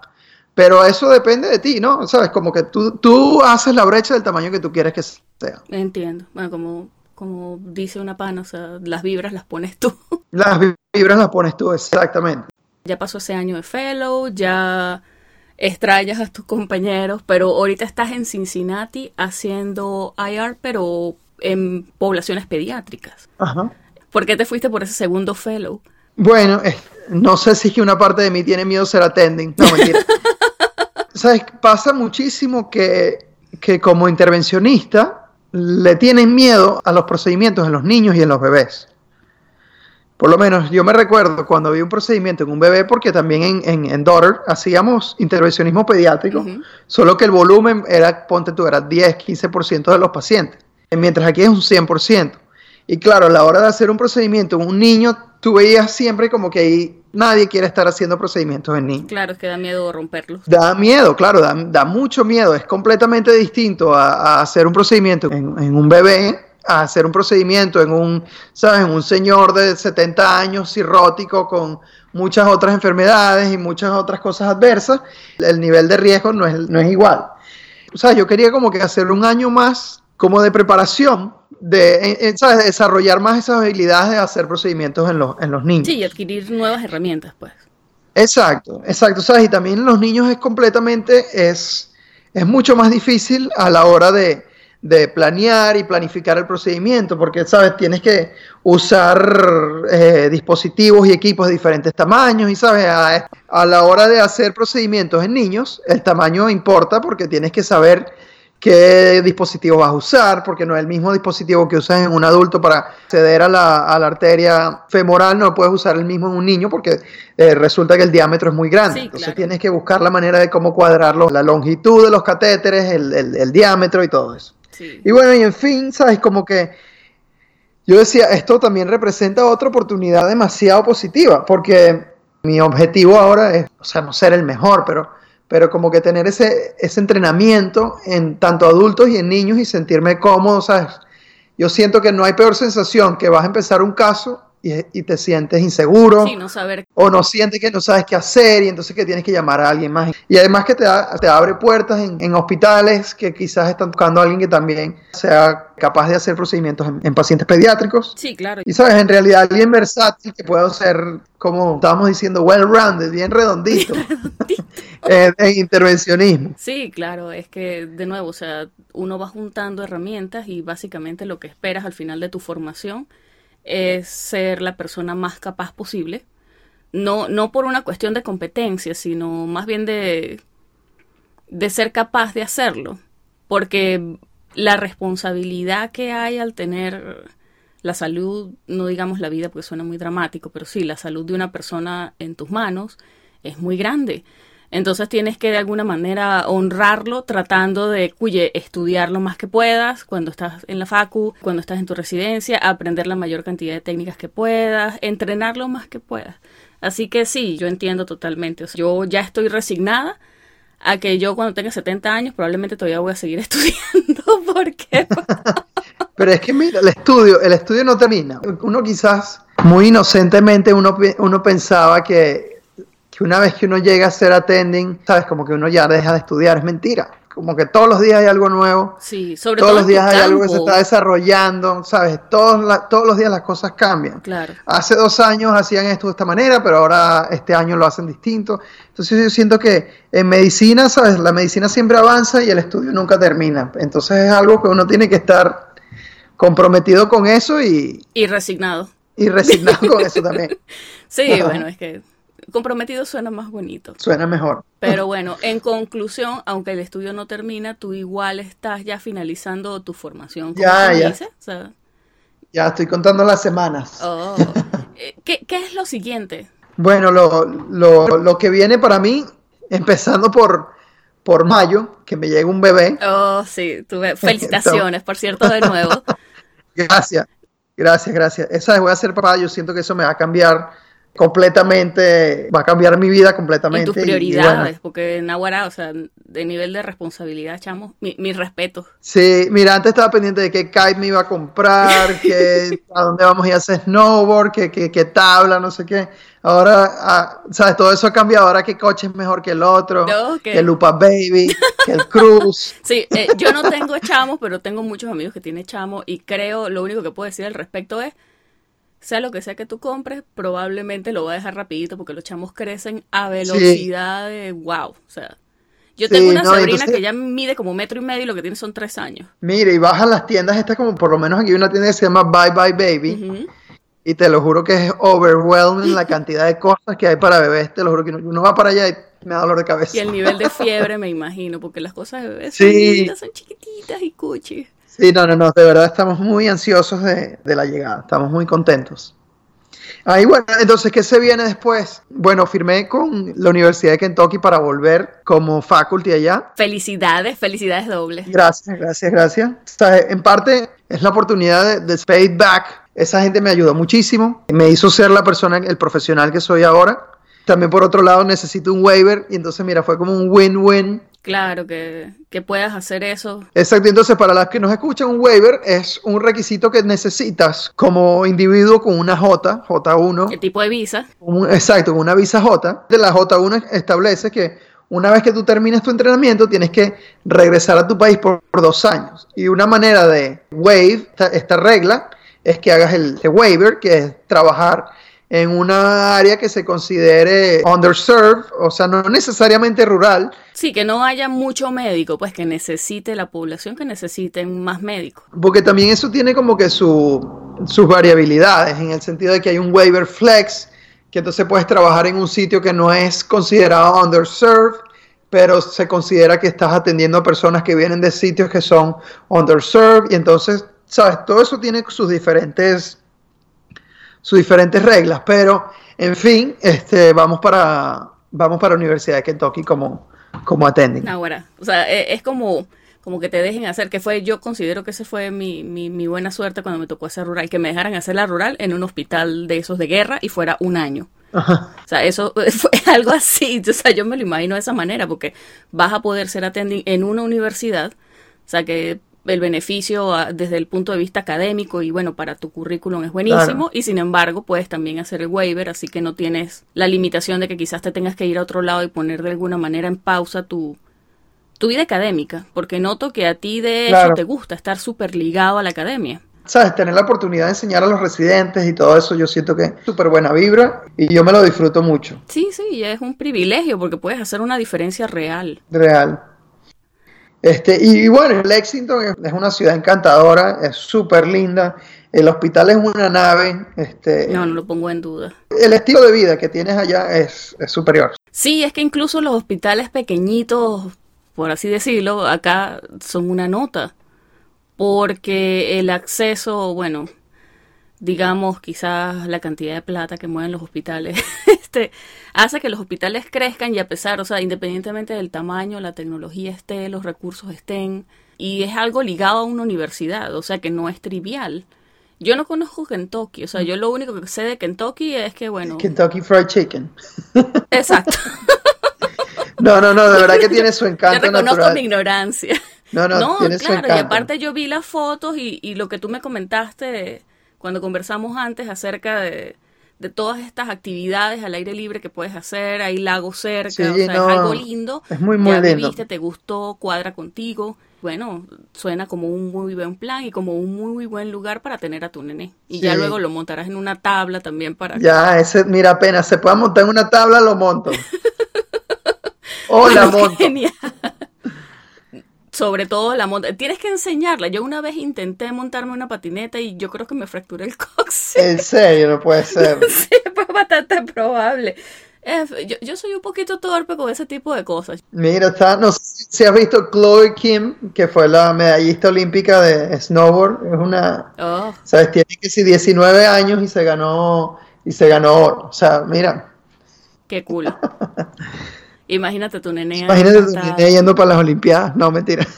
pero eso depende de ti, ¿no? Sabes, como que tú, tú haces la brecha del tamaño que tú quieres que sea. Entiendo, bueno, como, como dice una pana, o sea, las vibras las pones tú. Las vibras las pones tú, exactamente. Ya pasó ese año de fellow, ya extrañas a tus compañeros, pero ahorita estás en Cincinnati haciendo IR, pero en poblaciones pediátricas. Ajá. ¿Por qué te fuiste por ese segundo fellow? Bueno, eh, no sé si es que una parte de mí tiene miedo ser attending. No, mentira. ¿Sabes? Pasa muchísimo que, que como intervencionista le tienen miedo a los procedimientos en los niños y en los bebés. Por lo menos yo me recuerdo cuando vi un procedimiento en un bebé, porque también en, en, en Daughter hacíamos intervencionismo pediátrico, solo que el volumen era, ponte tú, era 10, 15% de los pacientes mientras aquí es un 100%. Y claro, a la hora de hacer un procedimiento en un niño, tú veías siempre como que ahí nadie quiere estar haciendo procedimientos en niños. Claro, es que da miedo romperlos. Da miedo, claro, da, mucho miedo. Es completamente distinto a, hacer un procedimiento en, un bebé, a hacer un procedimiento en un, ¿sabes? En un señor de 70 años cirrótico con muchas otras enfermedades y muchas otras cosas adversas. El nivel de riesgo no es, no es igual. O sea, yo quería como que hacer un año más como de preparación de, desarrollar más esas habilidades de hacer procedimientos en los, en los niños. Sí, y adquirir nuevas herramientas, pues. Exacto, exacto, ¿sabes? Y también en los niños es completamente, es, es mucho más difícil a la hora de, de planear y planificar el procedimiento, porque, ¿sabes? Tienes que usar eh, dispositivos y equipos de diferentes tamaños y, ¿sabes? A, a la hora de hacer procedimientos en niños, el tamaño importa porque tienes que saber qué dispositivo vas a usar, porque no es el mismo dispositivo que usas en un adulto para acceder a la, arteria femoral, no puedes usar el mismo en un niño porque eh, resulta que el diámetro es muy grande. Entonces tienes que buscar la manera de cómo cuadrarlo, la longitud de los catéteres, el, diámetro y todo eso. Y bueno, y en fin, ¿sabes? Como que yo decía, esto también representa otra oportunidad demasiado positiva, porque mi objetivo ahora es, o sea, no ser el mejor, pero pero como que tener ese, ese entrenamiento en tanto adultos y en niños y sentirme cómodo, ¿sabes? Yo siento que no hay peor sensación que vas a empezar un caso y, te sientes inseguro. Sí, no saber. O no sientes que no sabes qué hacer y entonces que tienes que llamar a alguien más. Y además que te, te abre puertas en, hospitales que quizás están buscando a alguien que también sea capaz de hacer procedimientos en, pacientes pediátricos. Sí, claro. Y sabes, en realidad alguien versátil que pueda ser, como estábamos diciendo, well-rounded, bien redondito. en, en intervencionismo. Sí, claro, es que de nuevo, o sea, uno va juntando herramientas y básicamente lo que esperas al final de tu formación es ser la persona más capaz posible. No, no por una cuestión de competencia, sino más bien de, de ser capaz de hacerlo. Porque la responsabilidad que hay al tener la salud, no digamos la vida porque suena muy dramático, pero sí, la salud de una persona en tus manos es muy grande. Entonces tienes que de alguna manera honrarlo tratando de, cuye, estudiar lo más que puedas cuando estás en la facu, cuando estás en tu residencia, aprender la mayor cantidad de técnicas que puedas, entrenar lo más que puedas. Así que sí, yo entiendo totalmente. yo ya estoy resignada a que yo cuando tenga 70 años probablemente todavía voy a seguir estudiando porque... Pero es que mira, el estudio, el estudio no termina. Uno quizás muy inocentemente uno, uno pensaba que que una vez que uno llega a ser attending, sabes, como que uno ya deja de estudiar, es mentira. Como que todos los días hay algo nuevo. Sí, sobre todos los días hay algo que se está desarrollando, ¿sabes? Todos, todos los días las cosas cambian. Claro. Hace dos años hacían esto de esta manera, pero ahora este año lo hacen distinto. Entonces yo siento que en medicina, ¿sabes? La medicina siempre avanza y el estudio nunca termina. Entonces es algo que uno tiene que estar comprometido con eso y... Y resignado. Y resignado con eso también. Sí, bueno, es que comprometido suena más bonito. Suena mejor. Pero bueno, en conclusión, aunque el estudio no termina, tú igual estás ya finalizando tu formación. Ya, ya. ya estoy contando las semanas. Oh. Eh, ¿Qué, es lo siguiente? Bueno, lo, lo, lo, que viene para mí, empezando por, por mayo, que me llega un bebé. Oh, sí, tuve felicitaciones, por cierto, de nuevo. gracias, gracias, gracias. Esa vez voy a ser papá, yo siento que eso me va a cambiar completamente, va a cambiar mi vida completamente. Y tus prioridades, porque en Aguara, o sea, de nivel de responsabilidad, chamo, mi, mi, respeto. Sí, mira, antes estaba pendiente de qué kite me iba a comprar, que, a dónde vamos a ir a hacer snowboard, qué, qué, tabla, no sé qué. Ahora, ah, ¿sabes? Todo eso ha cambiado. Ahora, qué coche es mejor que el otro, que el Lupa Baby, que el Cruz. Sí, eh, yo no tengo chamos, pero tengo muchos amigos que tienen chamos y creo, lo único que puedo decir al respecto es sea lo que sea que tú compres, probablemente lo va a dejar rapidito porque los chamos crecen a velocidad de wow. O sea, yo tengo una sobrina que ya mide como metro y medio y lo que tiene son tres años. Mire, y vas a las tiendas, estas como por lo menos aquí hay una tienda que se llama Bye Bye Baby. Y te lo juro que es overwhelming la cantidad de cosas que hay para bebés. Te lo juro que uno va para allá y me da dolor de cabeza. Y el nivel de fiebre, me imagino, porque las cosas de bebés son, son chiquititas y cuchis. Sí, no, no, no, de verdad estamos muy ansiosos de, la llegada, estamos muy contentos. Ahí bueno, entonces, ¿qué se viene después? Bueno, firmé con la Universidad de Kentucky para volver como faculty allá. Felicidades, felicidades dobles. Gracias, gracias, gracias. en parte es la oportunidad de, de back. Esa gente me ayudó muchísimo, me hizo ser la persona, el profesional que soy ahora. También por otro lado necesito un waiver y entonces mira, fue como un win-win Claro, que, que, puedas hacer eso. Exacto, entonces para las que nos escuchan, un waiver es un requisito que necesitas como individuo con una J, J1. ¿Qué tipo de visa? exacto, con una visa J. La J1 establece que una vez que tú termines tu entrenamiento, tienes que regresar a tu país por, dos años. Y una manera de waive esta, regla es que hagas el, el waiver, que es trabajar en una área que se considere underserved, o sea, no necesariamente rural. Sí, que no haya mucho médico, pues que necesite la población que necesiten más médicos. Porque también eso tiene como que su, sus variabilidades, en el sentido de que hay un waiver flex, que entonces puedes trabajar en un sitio que no es considerado underserved, pero se considera que estás atendiendo a personas que vienen de sitios que son underserved, y entonces, ¿sabes? Todo eso tiene sus diferentes sus diferentes reglas, pero en fin, este, vamos para vamos para la Universidad de Kentucky como, como attending. Ahora, o sea, e, es como, como que te dejen hacer, que fue, yo considero que esa fue mi, mi, mi, buena suerte cuando me tocó hacer rural, que me dejaran hacer la rural en un hospital de esos de guerra y fuera un año. O sea, eso fue algo así, o sea, yo me lo imagino de esa manera, porque vas a poder ser attending en una universidad, o sea, que el beneficio desde el punto de vista académico y bueno, para tu currículum es buenísimo y sin embargo puedes también hacer el waiver, así que no tienes la limitación de que quizás te tengas que ir a otro lado y poner de alguna manera en pausa tu, tu vida académica, porque noto que a ti de hecho te gusta estar súper ligado a la academia. ¿Sabes? Tener la oportunidad de enseñar a los residentes y todo eso, yo siento que es súper buena vibra y yo me lo disfruto mucho. Sí, sí, es un privilegio porque puedes hacer una diferencia real. Real. Este, y, bueno, Lexington es, una ciudad encantadora, es súper linda. El hospital es una nave. Este, no, no lo pongo en duda. El estilo de vida que tienes allá es, es superior. Sí, es que incluso los hospitales pequeñitos, por así decirlo, acá son una nota. Porque el acceso, bueno, digamos, quizás la cantidad de plata que mueven los hospitales, este, hace que los hospitales crezcan y a pesar, o sea, independientemente del tamaño, la tecnología esté, los recursos estén, y es algo ligado a una universidad, o sea, que no es trivial. Yo no conozco Kentucky, o sea, yo lo único que sé de Kentucky es que, bueno... Kentucky Fried Chicken. Exacto. no, no, no, de verdad que tiene su encanto Yo reconozco mi ignorancia. No, no, no tiene claro, y aparte yo vi las fotos y, y lo que tú me comentaste cuando conversamos antes acerca de, todas estas actividades al aire libre que puedes hacer, hay lagos cerca, o sea, es algo lindo. Es muy, muy lindo. Viste, te gustó, cuadra contigo. Bueno, suena como un muy buen plan y como un muy buen lugar para tener a tu nene. Y ya luego lo montarás en una tabla también para... Ya, ese, mira, apenas se pueda montar en una tabla, lo monto. Hola, monto. Genial sobre todo la monta. Tienes que enseñarla. Yo una vez intenté montarme una patineta y yo creo que me fracturé el coxis. En serio, no puede ser. sí, pues bastante probable. yo, soy un poquito torpe con ese tipo de cosas. Mira, está, no sé si has visto Chloe Kim, que fue la medallista olímpica de snowboard. Es una. Oh. ¿Sabes? Tiene que ser 19 años y se ganó. Y se ganó oro. O sea, mira. Qué cool. Imagínate tu nene. Imagínate tu nene yendo para las Olimpiadas. No, mentira.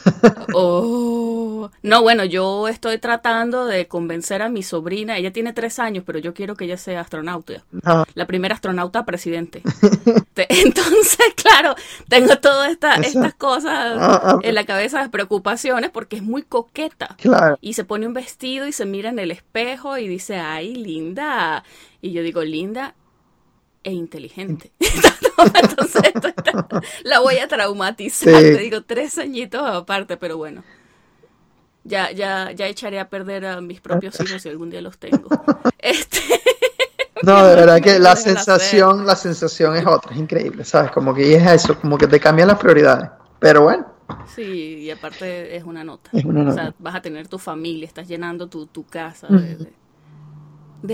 Oh. No, bueno, yo estoy tratando de convencer a mi sobrina. Ella tiene tres años, pero yo quiero que ella sea astronauta. Ah. La primera astronauta presidente. Entonces, claro, tengo todas estas cosas ah, ah. en la cabeza, de preocupaciones, porque es muy coqueta. Claro. Y se pone un vestido y se mira en el espejo y dice, ay, linda. Y yo digo, linda e inteligente. Entonces, la voy a traumatizar. Te digo, tres añitos aparte, pero bueno. Ya, ya, ya echaré a perder a mis propios hijos si algún día los tengo. Este. No, de verdad que la sensación, la sensación es otra, es increíble, ¿sabes? Como que es eso, como que te cambian las prioridades. Pero bueno. Sí, y aparte es una nota. O sea, vas a tener tu familia, estás llenando tu, tu casa de, de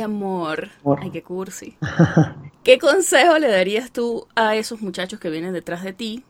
amor. Ay, qué cursi. ¿Qué consejo le darías tú a esos muchachos que vienen detrás de ti,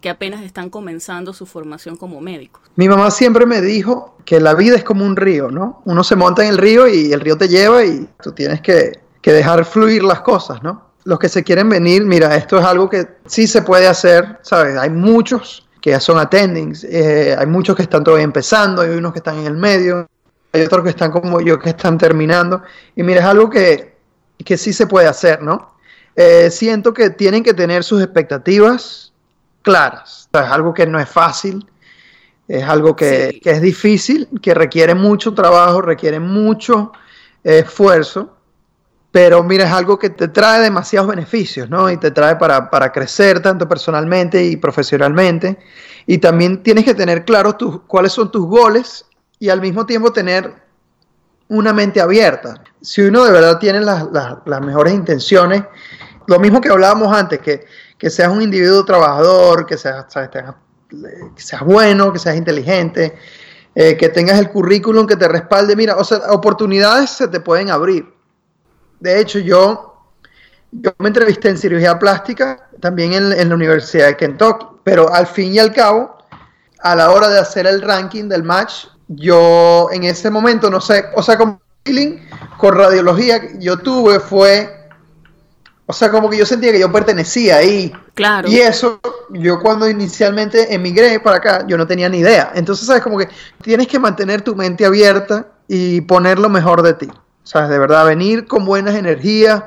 que apenas están comenzando su formación como médicos? Mi mamá siempre me dijo que la vida es como un río, ¿no? Uno se monta en el río y el río te lleva y tú tienes que, dejar fluir las cosas, ¿no? Los que se quieren venir, mira, esto es algo que sí se puede hacer, ¿sabes? Hay muchos que ya son attendings, eh, hay muchos que están todavía empezando, hay unos que están en el medio, hay otros que están como yo, que están terminando. Y mira, es algo que, que sí se puede hacer, ¿no? Eh, siento que tienen que tener sus expectativas claras. es algo que no es fácil, es algo que, que, es difícil, que requiere mucho trabajo, requiere mucho esfuerzo. Pero mira, es algo que te trae demasiados beneficios, ¿no? Y te trae para, para crecer tanto personalmente y profesionalmente. Y también tienes que tener claro tus, cuáles son tus goles y al mismo tiempo tener una mente abierta. Si uno de verdad tiene las, mejores intenciones, lo mismo que hablábamos antes, que, que seas un individuo trabajador, que seas, que seas bueno, que seas inteligente, eh, que tengas el currículum que te respalde. Mira, o sea, oportunidades se te pueden abrir. De hecho, yo, yo me entrevisté en cirugía plástica también en, en la Universidad de Kentucky, pero al fin y al cabo, a la hora de hacer el ranking del match, yo en ese momento, no sé, o sea, como feeling con radiología que yo tuve fue, o sea, como que yo sentía que yo pertenecía ahí. Claro. Y eso, yo cuando inicialmente emigré para acá, yo no tenía ni idea. Entonces, sabes, como que tienes que mantener tu mente abierta y poner lo mejor de ti. Sabes, de verdad, venir con buenas energías,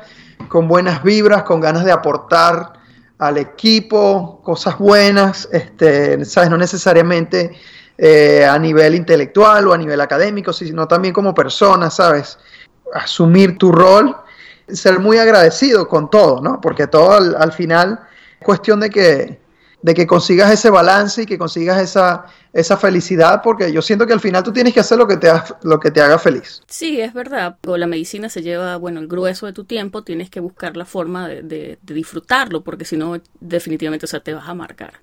con buenas vibras, con ganas de aportar al equipo, cosas buenas, este, sabes, no necesariamente eh, a nivel intelectual o a nivel académico, sino también como persona, ¿sabes? Asumir tu rol, ser muy agradecido con todo, ¿no? Porque todo al, al final es cuestión de que, de que consigas ese balance y que consigas esa, esa felicidad, porque yo siento que al final tú tienes que hacer lo que te, ha- lo que te haga feliz. Sí, es verdad. La medicina se lleva, bueno, el grueso de tu tiempo, tienes que buscar la forma de, de- disfrutarlo, porque si no, definitivamente, o te vas a marcar.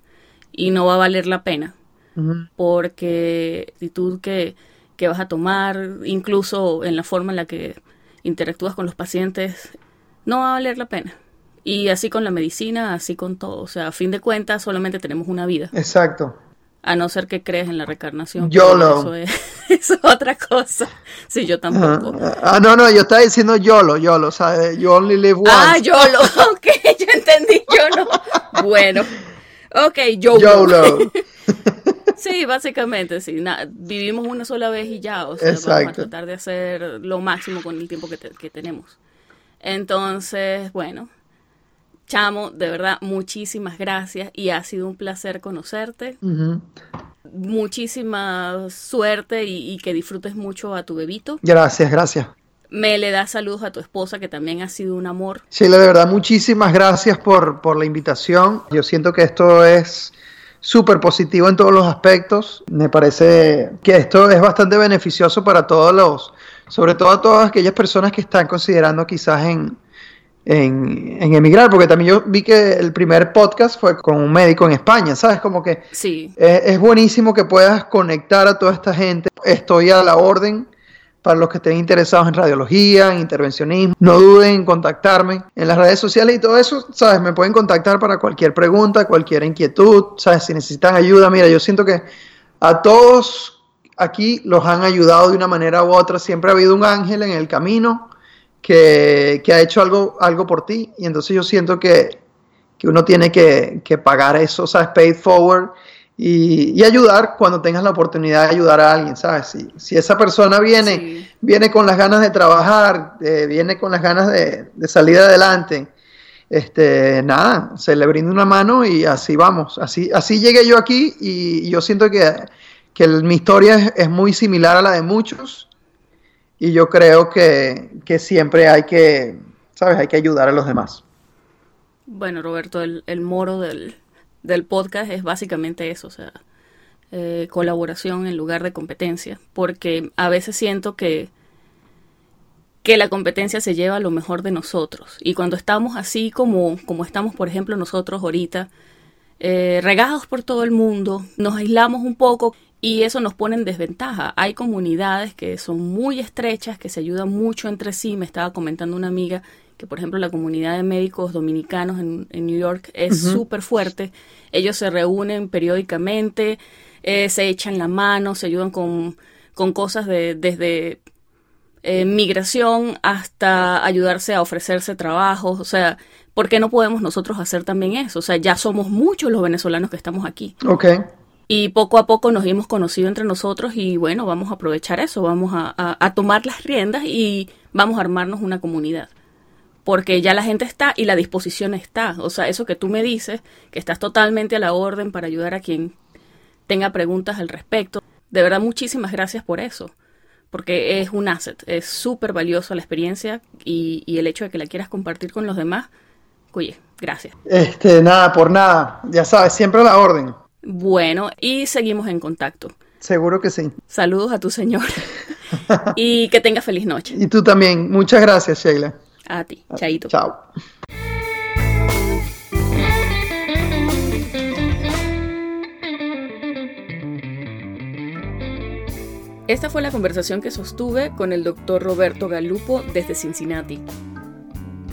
Y no va a valer la pena, Ujú. porque la actitud que, que vas a tomar, incluso en la forma en la que interactúas con los pacientes, no va a valer la pena. Y así con la medicina, así con todo. O sea, a fin de cuentas, solamente tenemos una vida. Exacto. A no ser que crees en la reencarnación. YOLO. Eso es, eso es otra cosa. Sí, yo tampoco. Ah, ah, no, no, yo estaba diciendo YOLO, YOLO, ¿sabes? You only live once. Ah, YOLO. Ok, yo entendí YOLO. Bueno. Ok, YOLO. YOLO. Sí, básicamente, sí. Na- vivimos una sola vez y ya. O sea, vamos a tratar de hacer lo máximo con el tiempo que, te- que tenemos. Entonces, bueno. Chamo, de verdad, muchísimas gracias y ha sido un placer conocerte. Muchísima suerte y, y que disfrutes mucho a tu bebito. Gracias, gracias. Me le das saludos a tu esposa, que también ha sido un amor. Sheila, de verdad, muchísimas gracias por, por la invitación. Yo siento que esto es súper positivo en todos los aspectos. Me parece que esto es bastante beneficioso para todos los, sobre todo a todas aquellas personas que están considerando quizás en, en, en emigrar, porque también yo vi que el primer podcast fue con un médico en España, ¿sabes? Como que Sí, Eh, es buenísimo que puedas conectar a toda esta gente. Estoy a la orden para los que estén interesados en radiología, en intervencionismo. No duden en contactarme en las redes sociales y todo eso, ¿sabes? Me pueden contactar para cualquier pregunta, cualquier inquietud, ¿sabes? Si necesitan ayuda, mira, yo siento que a todos aquí los han ayudado de una manera u otra. Siempre ha habido un ángel en el camino que, que ha hecho algo, algo por ti y entonces yo siento que, que uno tiene que, que pagar eso, ¿sabes? Paid forward y, y ayudar cuando tengas la oportunidad de ayudar a alguien, ¿sabes? Si, si esa persona viene, Sí. viene con las ganas de trabajar, eh, viene con las ganas de, de salir adelante, este, nada, se le brinda una mano y así vamos. Así, así llegué yo aquí y yo siento que, que el- mi historia es, es muy similar a la de muchos y yo creo que, que siempre hay que, ¿sabes? Hay que ayudar a los demás. Bueno, Roberto, el, el moro del, del podcast es básicamente eso, o sea, eh, colaboración en lugar de competencia, porque a veces siento que, que la competencia se lleva lo mejor de nosotros. Y cuando estamos así como, como estamos, por ejemplo, nosotros ahorita, eh, regados por todo el mundo, nos aislamos un poco y eso nos pone en desventaja. Hay comunidades que son muy estrechas, que se ayudan mucho entre sí. Me estaba comentando una amiga que, por ejemplo, la comunidad de médicos dominicanos en, en New York es súper fuerte. Ellos se reúnen periódicamente, eh, se echan la mano, se ayudan con, con cosas de, desde eh, migración hasta ayudarse a ofrecerse trabajos, o sea, ¿por qué no podemos nosotros hacer también eso? O sea, ya somos muchos los venezolanos que estamos aquí Ok. y poco a poco nos hemos conocido entre nosotros y bueno, vamos a aprovechar eso, vamos a, a- a tomar las riendas y vamos a armarnos una comunidad. Porque ya la gente está y la disposición está. O sea, eso que tú me dices, que estás totalmente a la orden para ayudar a quien tenga preguntas al respecto. De verdad, muchísimas gracias por eso. Porque es un asset, es súper valioso la experiencia y, y el hecho de que la quieras compartir con los demás. Oye, gracias. Este, nada, por nada. Ya sabes, siempre a la orden. Bueno, y seguimos en contacto. Seguro que sí. Saludos a tu señor. y que tenga feliz noche. Y tú también. Muchas gracias, Sheila. A ti. Chaito. Chao. Esta fue la conversación que sostuve con el doctor Roberto Galupo desde Cincinnati.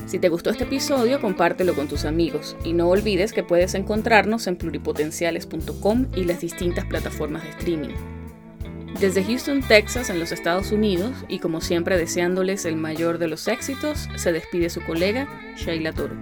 Si te gustó este episodio, compártelo con tus amigos y no olvides que puedes encontrarnos en pluripotenciales.com y las distintas plataformas de streaming. Desde Houston, Texas, en los Estados Unidos, y como siempre deseándoles el mayor de los éxitos, se despide su colega, Sheila Toro.